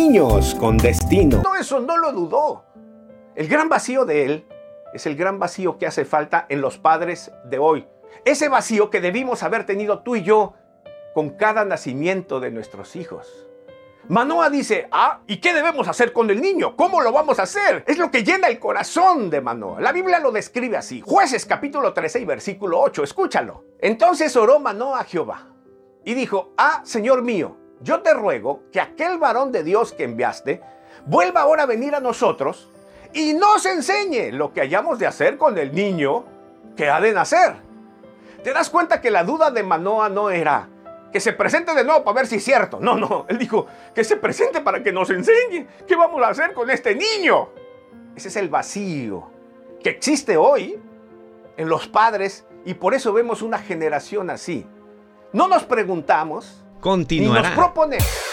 Niños con destino. No, eso no lo dudó. El gran vacío de él es el gran vacío que hace falta en los padres de hoy. Ese vacío que debimos haber tenido tú y yo con cada nacimiento de nuestros hijos. Manoa dice, ah, ¿y qué debemos hacer con el niño? ¿Cómo lo vamos a hacer? Es lo que llena el corazón de Manoa. La Biblia lo describe así. Jueces capítulo 13 y versículo 8, escúchalo. Entonces oró Manoa a Jehová y dijo, ah, Señor mío, yo te ruego que aquel varón de Dios que enviaste vuelva ahora a venir a nosotros y nos enseñe lo que hayamos de hacer con el niño que ha de nacer. ¿Te das cuenta que la duda de Manoa no era, que se presente de nuevo para ver si es cierto. No, no, él dijo que se presente para que nos enseñe qué vamos a hacer con este niño. Ese es el vacío que existe hoy en los padres y por eso vemos una generación así. No nos preguntamos Continuará. ni nos proponemos